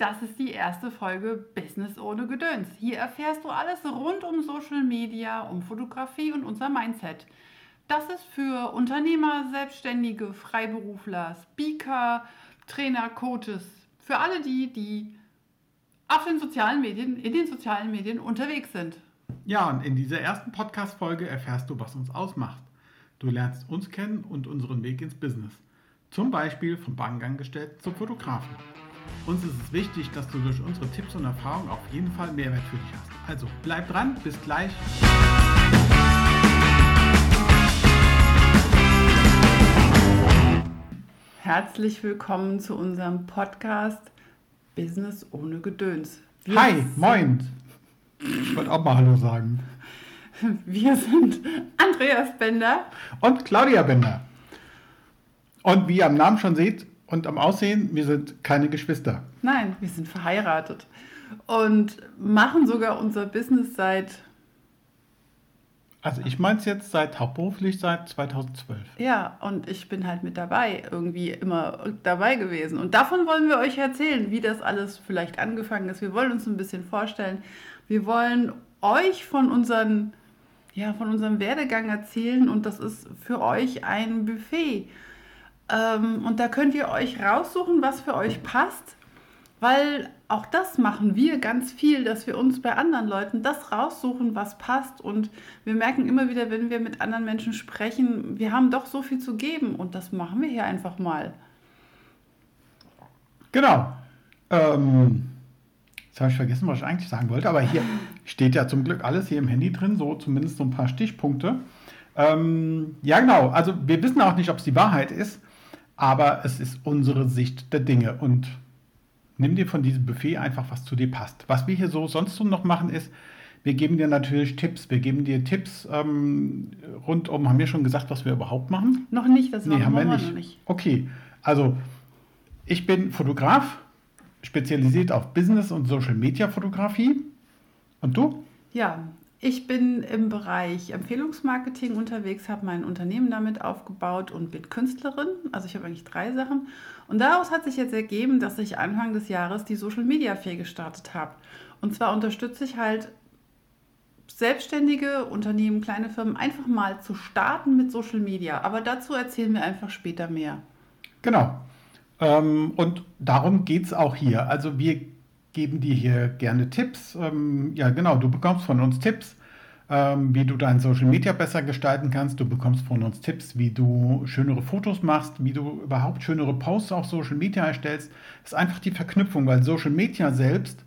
Das ist die erste Folge Business ohne Gedöns. Hier erfährst du alles rund um Social Media, um Fotografie und unser Mindset. Das ist für Unternehmer, Selbstständige, Freiberufler, Speaker, Trainer, Coaches, für alle die, die auf den sozialen Medien, in den sozialen Medien unterwegs sind. Ja, und in dieser ersten Podcast-Folge erfährst du, was uns ausmacht. Du lernst uns kennen und unseren Weg ins Business. Zum Beispiel vom Bankangestellten zum Fotografen. Uns ist es wichtig, dass du durch unsere Tipps und Erfahrungen auf jeden Fall Mehrwert für dich hast. Also bleib dran, bis gleich. Herzlich willkommen zu unserem Podcast Business ohne Gedöns. Wir Hi, moin. Ich wollte auch mal Hallo sagen. Wir sind Andreas Bender und Claudia Bender. Und wie ihr am Namen schon seht, und am Aussehen, wir sind keine Geschwister. Nein, wir sind verheiratet und machen sogar unser Business seit. Also ich meine es jetzt seit hauptberuflich seit 2012. Ja, und ich bin halt mit dabei, irgendwie immer dabei gewesen. Und davon wollen wir euch erzählen, wie das alles vielleicht angefangen ist. Wir wollen uns ein bisschen vorstellen. Wir wollen euch von unseren, ja, von unserem Werdegang erzählen und das ist für euch ein Buffet ähm, und da könnt ihr euch raussuchen, was für euch passt, weil auch das machen wir ganz viel, dass wir uns bei anderen Leuten das raussuchen, was passt. Und wir merken immer wieder, wenn wir mit anderen Menschen sprechen, wir haben doch so viel zu geben und das machen wir hier einfach mal. Genau. Ähm, jetzt habe ich vergessen, was ich eigentlich sagen wollte, aber hier steht ja zum Glück alles hier im Handy drin, so zumindest so ein paar Stichpunkte. Ähm, ja, genau. Also wir wissen auch nicht, ob es die Wahrheit ist aber es ist unsere Sicht der Dinge und nimm dir von diesem Buffet einfach, was zu dir passt. Was wir hier so sonst so noch machen ist, wir geben dir natürlich Tipps. Wir geben dir Tipps ähm, rund um, haben wir schon gesagt, was wir überhaupt machen? Noch nicht, das nee, haben wir nicht. nicht. Okay, also ich bin Fotograf, spezialisiert auf Business- und Social-Media-Fotografie. Und du? Ja, ich bin im Bereich Empfehlungsmarketing unterwegs, habe mein Unternehmen damit aufgebaut und bin Künstlerin. Also ich habe eigentlich drei Sachen. Und daraus hat sich jetzt ergeben, dass ich Anfang des Jahres die Social Media Fee gestartet habe. Und zwar unterstütze ich halt selbstständige Unternehmen, kleine Firmen einfach mal zu starten mit Social Media. Aber dazu erzählen wir einfach später mehr. Genau. Ähm, und darum geht es auch hier. Also wir geben dir hier gerne Tipps. Ähm, ja, genau, du bekommst von uns Tipps, ähm, wie du dein Social Media besser gestalten kannst. Du bekommst von uns Tipps, wie du schönere Fotos machst, wie du überhaupt schönere Posts auf Social Media erstellst. Das ist einfach die Verknüpfung, weil Social Media selbst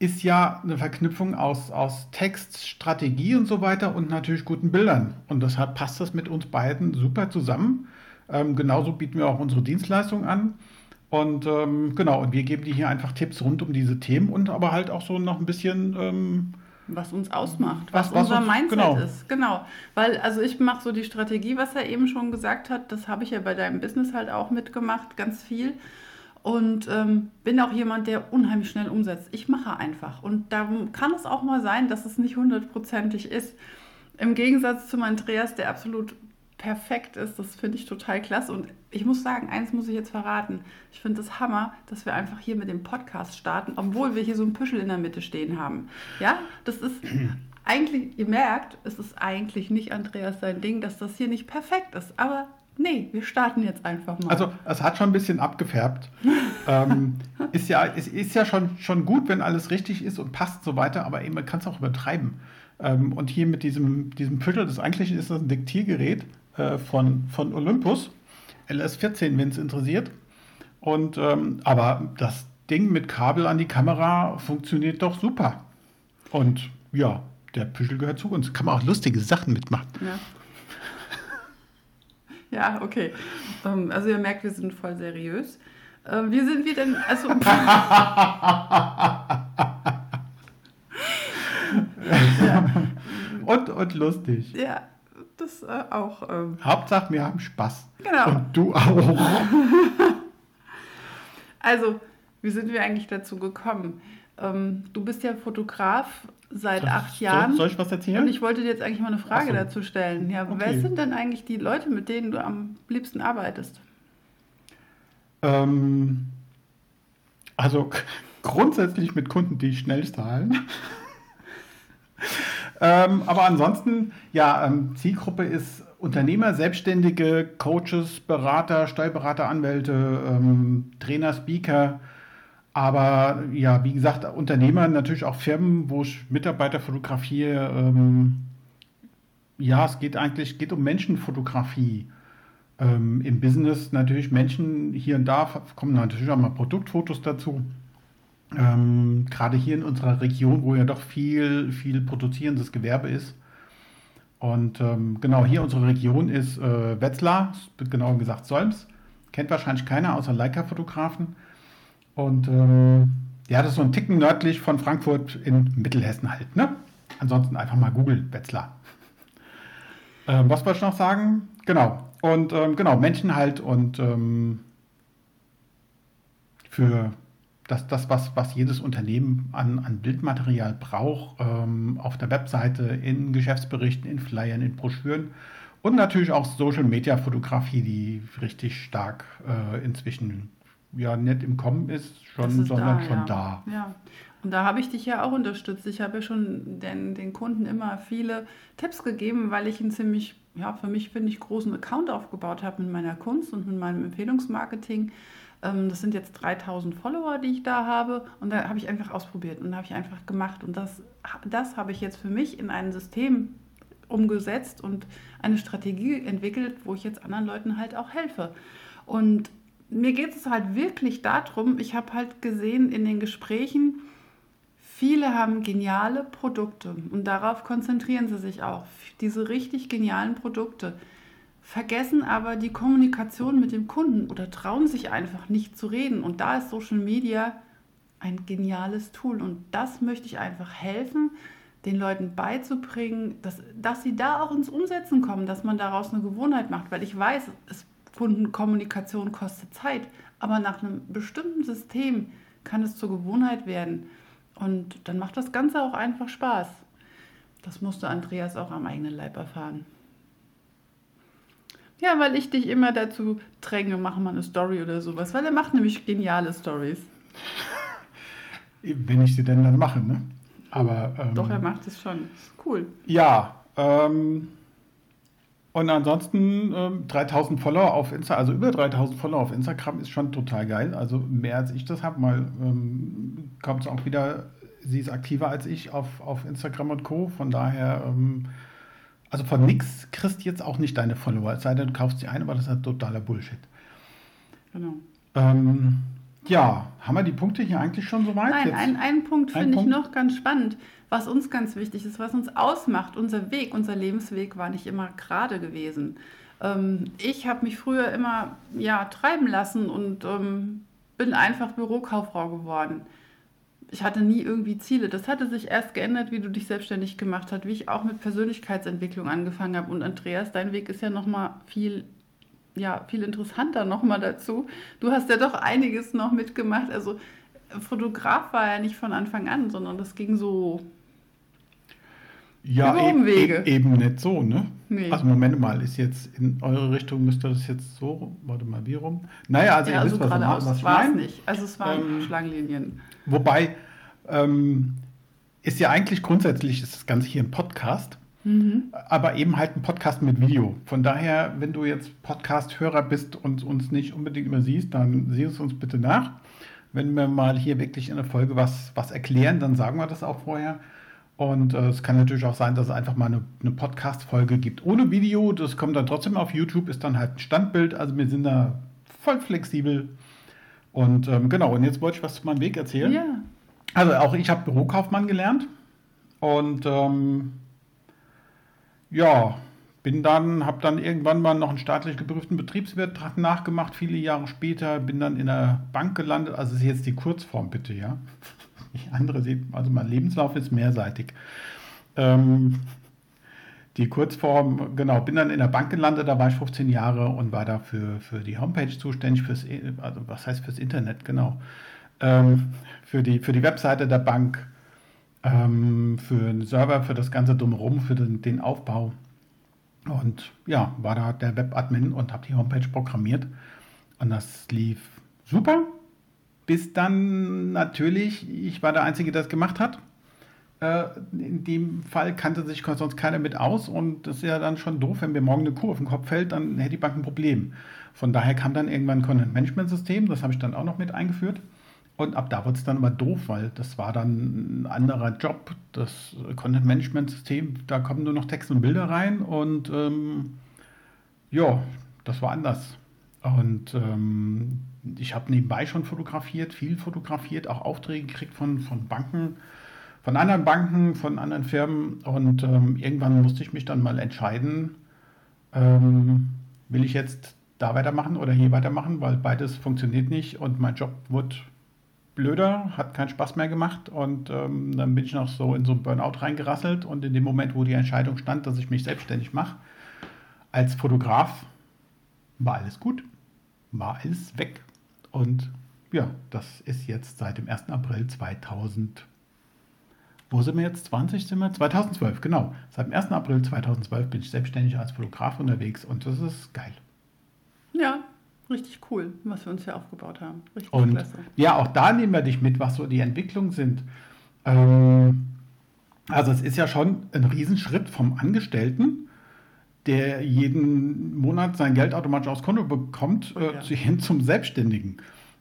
ist ja eine Verknüpfung aus, aus Text, Strategie und so weiter und natürlich guten Bildern. Und deshalb passt das mit uns beiden super zusammen. Ähm, genauso bieten wir auch unsere Dienstleistung an. Und ähm, genau, und wir geben dir hier einfach Tipps rund um diese Themen und aber halt auch so noch ein bisschen. Ähm, was uns ausmacht, was, was unser uns, Mindset genau. ist. Genau. Weil, also ich mache so die Strategie, was er eben schon gesagt hat, das habe ich ja bei deinem Business halt auch mitgemacht, ganz viel. Und ähm, bin auch jemand, der unheimlich schnell umsetzt. Ich mache einfach. Und da kann es auch mal sein, dass es nicht hundertprozentig ist. Im Gegensatz zu Andreas, der absolut perfekt ist. Das finde ich total klasse. Und ich muss sagen, eins muss ich jetzt verraten. Ich finde das Hammer, dass wir einfach hier mit dem Podcast starten, obwohl wir hier so ein Püschel in der Mitte stehen haben. Ja, das ist eigentlich, ihr merkt, es ist eigentlich nicht Andreas sein Ding, dass das hier nicht perfekt ist. Aber nee, wir starten jetzt einfach mal. Also es hat schon ein bisschen abgefärbt. ähm, ist ja, es ist ja schon, schon gut, wenn alles richtig ist und passt so weiter, aber eben, man kann es auch übertreiben. Ähm, und hier mit diesem, diesem Püschel, das eigentlich ist das ein Diktiergerät äh, von, von Olympus, LS14, wenn es interessiert. Und, ähm, aber das Ding mit Kabel an die Kamera funktioniert doch super. Und ja, der Püschel gehört zu uns. Kann man auch lustige Sachen mitmachen. Ja. Ja, okay. Ähm, also ihr merkt, wir sind voll seriös. Ähm, wie sind wir denn? Also ja. und, und lustig. Ja, das äh, auch. Ähm Hauptsache, wir haben Spaß. Genau. Und du auch. also, wie sind wir eigentlich dazu gekommen? Ähm, du bist ja Fotograf seit soll, acht Jahren. Soll ich was erzählen? Und ich wollte dir jetzt eigentlich mal eine Frage so. dazu stellen. Ja, okay. wer sind denn eigentlich die Leute, mit denen du am liebsten arbeitest? Ähm, also grundsätzlich mit Kunden, die schnell zahlen. ähm, aber ansonsten, ja, ähm, Zielgruppe ist Unternehmer, Selbstständige, Coaches, Berater, Steuerberater, Anwälte, ähm, Trainer, Speaker. Aber ja, wie gesagt, Unternehmer, natürlich auch Firmen, wo ich Mitarbeiter fotografiere. Ähm, ja, es geht eigentlich geht um Menschenfotografie. Ähm, Im Business natürlich Menschen hier und da kommen natürlich auch mal Produktfotos dazu. Ähm, gerade hier in unserer Region, wo ja doch viel, viel produzierendes Gewerbe ist. Und ähm, genau hier unsere Region ist äh, Wetzlar, genauer gesagt Solms. Kennt wahrscheinlich keiner außer Leica-Fotografen. Und ähm, ja, das ist so ein Ticken nördlich von Frankfurt in Mittelhessen halt. Ne? Ansonsten einfach mal googeln, Wetzlar. Ähm, was wollte ich noch sagen? Genau. Und ähm, genau, Menschen halt und ähm, für das, das was, was jedes Unternehmen an, an Bildmaterial braucht, ähm, auf der Webseite, in Geschäftsberichten, in Flyern, in Broschüren und natürlich auch Social Media Fotografie, die richtig stark äh, inzwischen ja nicht im Kommen ist, schon, ist sondern da, schon ja. da. Ja. Und da habe ich dich ja auch unterstützt. Ich habe ja schon den, den Kunden immer viele Tipps gegeben, weil ich einen ziemlich, ja, für mich finde ich, großen Account aufgebaut habe mit meiner Kunst und mit meinem Empfehlungsmarketing. Ähm, das sind jetzt 3000 Follower, die ich da habe. Und da habe ich einfach ausprobiert und habe ich einfach gemacht. Und das, das habe ich jetzt für mich in ein System umgesetzt und eine Strategie entwickelt, wo ich jetzt anderen Leuten halt auch helfe. Und mir geht es halt wirklich darum, ich habe halt gesehen in den Gesprächen, viele haben geniale Produkte und darauf konzentrieren sie sich auch, diese richtig genialen Produkte vergessen aber die Kommunikation mit dem Kunden oder trauen sich einfach nicht zu reden. Und da ist Social Media ein geniales Tool. Und das möchte ich einfach helfen, den Leuten beizubringen, dass, dass sie da auch ins Umsetzen kommen, dass man daraus eine Gewohnheit macht. Weil ich weiß, es, Kundenkommunikation kostet Zeit, aber nach einem bestimmten System kann es zur Gewohnheit werden. Und dann macht das Ganze auch einfach Spaß. Das musste Andreas auch am eigenen Leib erfahren. Ja, weil ich dich immer dazu dränge, mach mal eine Story oder sowas, weil er macht nämlich geniale Stories. Wenn ich sie denn dann mache, ne? Aber, ähm, Doch, er macht es schon. Cool. Ja, ähm, und ansonsten ähm, 3000 Follower auf Instagram, also über 3000 Follower auf Instagram ist schon total geil. Also mehr als ich das habe, mal ähm, kommt es auch wieder, sie ist aktiver als ich auf, auf Instagram und Co. Von daher ähm, also von nix kriegst du jetzt auch nicht deine Follower, es sei denn, du kaufst sie ein, aber das ist halt totaler Bullshit. Genau. Ähm, ja, haben wir die Punkte hier eigentlich schon so weit? Nein, ein, einen Punkt finde ich noch ganz spannend, was uns ganz wichtig ist, was uns ausmacht. Unser Weg, unser Lebensweg war nicht immer gerade gewesen. Ähm, ich habe mich früher immer ja, treiben lassen und ähm, bin einfach Bürokauffrau geworden ich hatte nie irgendwie Ziele. Das hatte sich erst geändert, wie du dich selbstständig gemacht hast, wie ich auch mit Persönlichkeitsentwicklung angefangen habe. Und Andreas, dein Weg ist ja nochmal viel, ja, viel interessanter nochmal dazu. Du hast ja doch einiges noch mitgemacht. Also Fotograf war ja nicht von Anfang an, sondern das ging so ja, eben, e eben nicht so, ne? Nee. Also Moment mal, ist jetzt in eure Richtung, müsste das jetzt so, warte mal, wie rum? Naja, also ja, ihr also wisst, was, was ich war es nicht. Also es waren ähm, Schlangenlinien. Wobei, ähm, ist ja eigentlich grundsätzlich, ist das Ganze hier ein Podcast, mhm. aber eben halt ein Podcast mit Video. Von daher, wenn du jetzt Podcast-Hörer bist und uns nicht unbedingt immer siehst, dann sieh es uns bitte nach. Wenn wir mal hier wirklich in der Folge was, was erklären, dann sagen wir das auch vorher. Und äh, es kann natürlich auch sein, dass es einfach mal eine, eine Podcast-Folge gibt ohne Video. Das kommt dann trotzdem auf YouTube, ist dann halt ein Standbild. Also wir sind da voll flexibel. Und ähm, genau, und jetzt wollte ich was zu meinem Weg erzählen. Ja. Also auch ich habe Bürokaufmann gelernt. Und ähm, ja, bin dann, habe dann irgendwann mal noch einen staatlich geprüften Betriebswirt nachgemacht, viele Jahre später, bin dann in der Bank gelandet. Also ist jetzt die Kurzform bitte, ja. Die andere sieht, also mein Lebenslauf ist mehrseitig. Ähm, die Kurzform, genau, bin dann in der Bank gelandet, da war ich 15 Jahre und war da für, für die Homepage zuständig, fürs, also was heißt fürs Internet, genau. Ähm, für, die, für die Webseite der Bank, ähm, für den Server, für das ganze Drumherum, für den, den Aufbau. Und ja, war da der Webadmin und habe die Homepage programmiert. Und das lief super bis dann natürlich, ich war der Einzige, der das gemacht hat. Äh, in dem Fall kannte sich sonst keiner mit aus und das ist ja dann schon doof, wenn mir morgen eine Kuh auf den Kopf fällt, dann hätte die Bank ein Problem. Von daher kam dann irgendwann ein Content-Management-System, das habe ich dann auch noch mit eingeführt. Und ab da wurde es dann aber doof, weil das war dann ein anderer Job. Das Content-Management-System, da kommen nur noch Text und Bilder rein und ähm, ja, das war anders. Und ähm, ich habe nebenbei schon fotografiert, viel fotografiert, auch Aufträge gekriegt von, von Banken, von anderen Banken, von anderen Firmen. Und ähm, irgendwann musste ich mich dann mal entscheiden, ähm, will ich jetzt da weitermachen oder hier weitermachen, weil beides funktioniert nicht und mein Job wird blöder, hat keinen Spaß mehr gemacht und ähm, dann bin ich noch so in so ein Burnout reingerasselt und in dem Moment, wo die Entscheidung stand, dass ich mich selbstständig mache, als Fotograf, war alles gut, war alles weg und ja, das ist jetzt seit dem 1. April 2000. Wo sind wir jetzt? 20 sind wir? 2012, genau. Seit dem 1. April 2012 bin ich selbstständig als Fotograf unterwegs und das ist geil. Ja, richtig cool, was wir uns hier aufgebaut haben. Richtig und klasse. ja, auch da nehmen wir dich mit, was so die Entwicklungen sind. Ähm, also es ist ja schon ein Riesenschritt vom Angestellten, der jeden Monat sein Geld automatisch aufs Konto bekommt, äh, ja. hin zum Selbstständigen.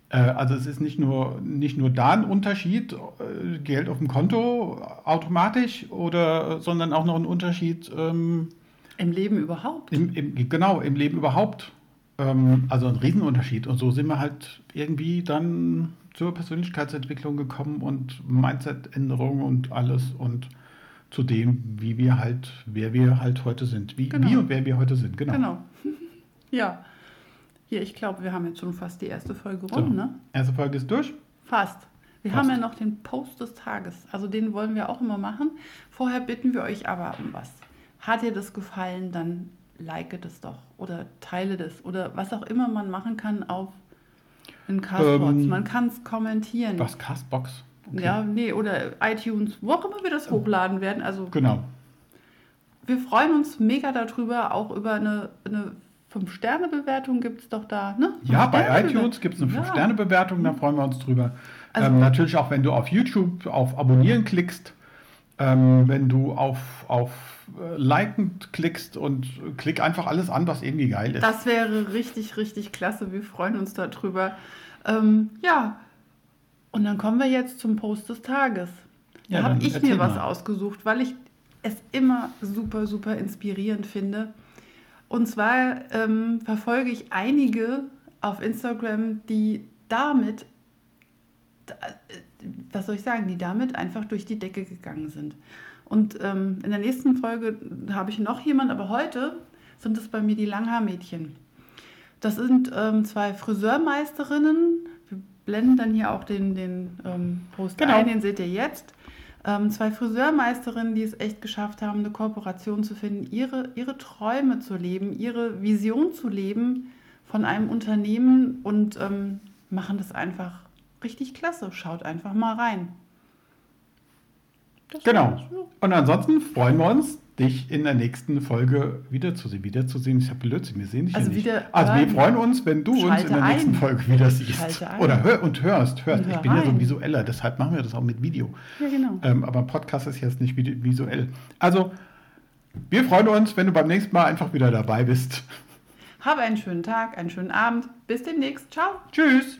Äh, also es ist nicht nur, nicht nur da ein Unterschied, äh, Geld auf dem Konto automatisch, oder, sondern auch noch ein Unterschied ähm, im Leben überhaupt. Im, im, genau, im Leben überhaupt. Ähm, also ein Riesenunterschied. Und so sind wir halt irgendwie dann zur Persönlichkeitsentwicklung gekommen und Mindset-Änderungen und alles und zu dem, wie wir halt, wer wir halt heute sind. Wie, genau. wie und wer wir heute sind, genau. Genau. ja. Hier, ich glaube, wir haben jetzt schon fast die erste Folge rum, so. ne? Erste Folge ist durch? Fast. Wir fast. haben ja noch den Post des Tages. Also den wollen wir auch immer machen. Vorher bitten wir euch aber um was. Hat dir das gefallen, dann like das doch oder teile das oder was auch immer man machen kann auf in Castbox. Ähm, man kann es kommentieren. Was, Castbox? Okay. Ja, nee, oder iTunes, wo auch immer wir das hochladen werden. Also genau. Wir freuen uns mega darüber, auch über eine, eine 5-Sterne-Bewertung gibt es doch da, ne? Ja, bei iTunes gibt es eine 5-Sterne-Bewertung, da freuen wir uns drüber. Also, ähm, natürlich auch, wenn du auf YouTube auf Abonnieren klickst, ähm, wenn du auf, auf äh, Liken klickst und klick einfach alles an, was irgendwie geil ist. Das wäre richtig, richtig klasse. Wir freuen uns darüber. Ähm, ja, und dann kommen wir jetzt zum Post des Tages. Da ja, habe ich mir was mal. ausgesucht, weil ich es immer super, super inspirierend finde. Und zwar ähm, verfolge ich einige auf Instagram, die damit was soll ich sagen, die damit einfach durch die Decke gegangen sind. Und ähm, in der nächsten Folge habe ich noch jemanden, aber heute sind es bei mir die Langhaarmädchen. Das sind ähm, zwei Friseurmeisterinnen. Wir blenden dann hier auch den, den ähm, Post genau. ein, den seht ihr jetzt. Ähm, zwei Friseurmeisterinnen, die es echt geschafft haben, eine Kooperation zu finden, ihre, ihre Träume zu leben, ihre Vision zu leben von einem Unternehmen und ähm, machen das einfach richtig klasse. Schaut einfach mal rein. Das genau. Und ansonsten freuen wir uns, dich in der nächsten Folge wiederzusehen. Wiederzusehen, ich habe Blödsinn, wir sehen dich also ja nicht. Also wir freuen uns, wenn du uns in der ein. nächsten Folge wieder siehst. Oder hör und hörst, hörst. Und ich bin rein. ja so visueller, deshalb machen wir das auch mit Video. Ja, genau. Ähm, aber Podcast ist jetzt nicht visuell. Also, wir freuen uns, wenn du beim nächsten Mal einfach wieder dabei bist. Habe einen schönen Tag, einen schönen Abend. Bis demnächst. Ciao. Tschüss.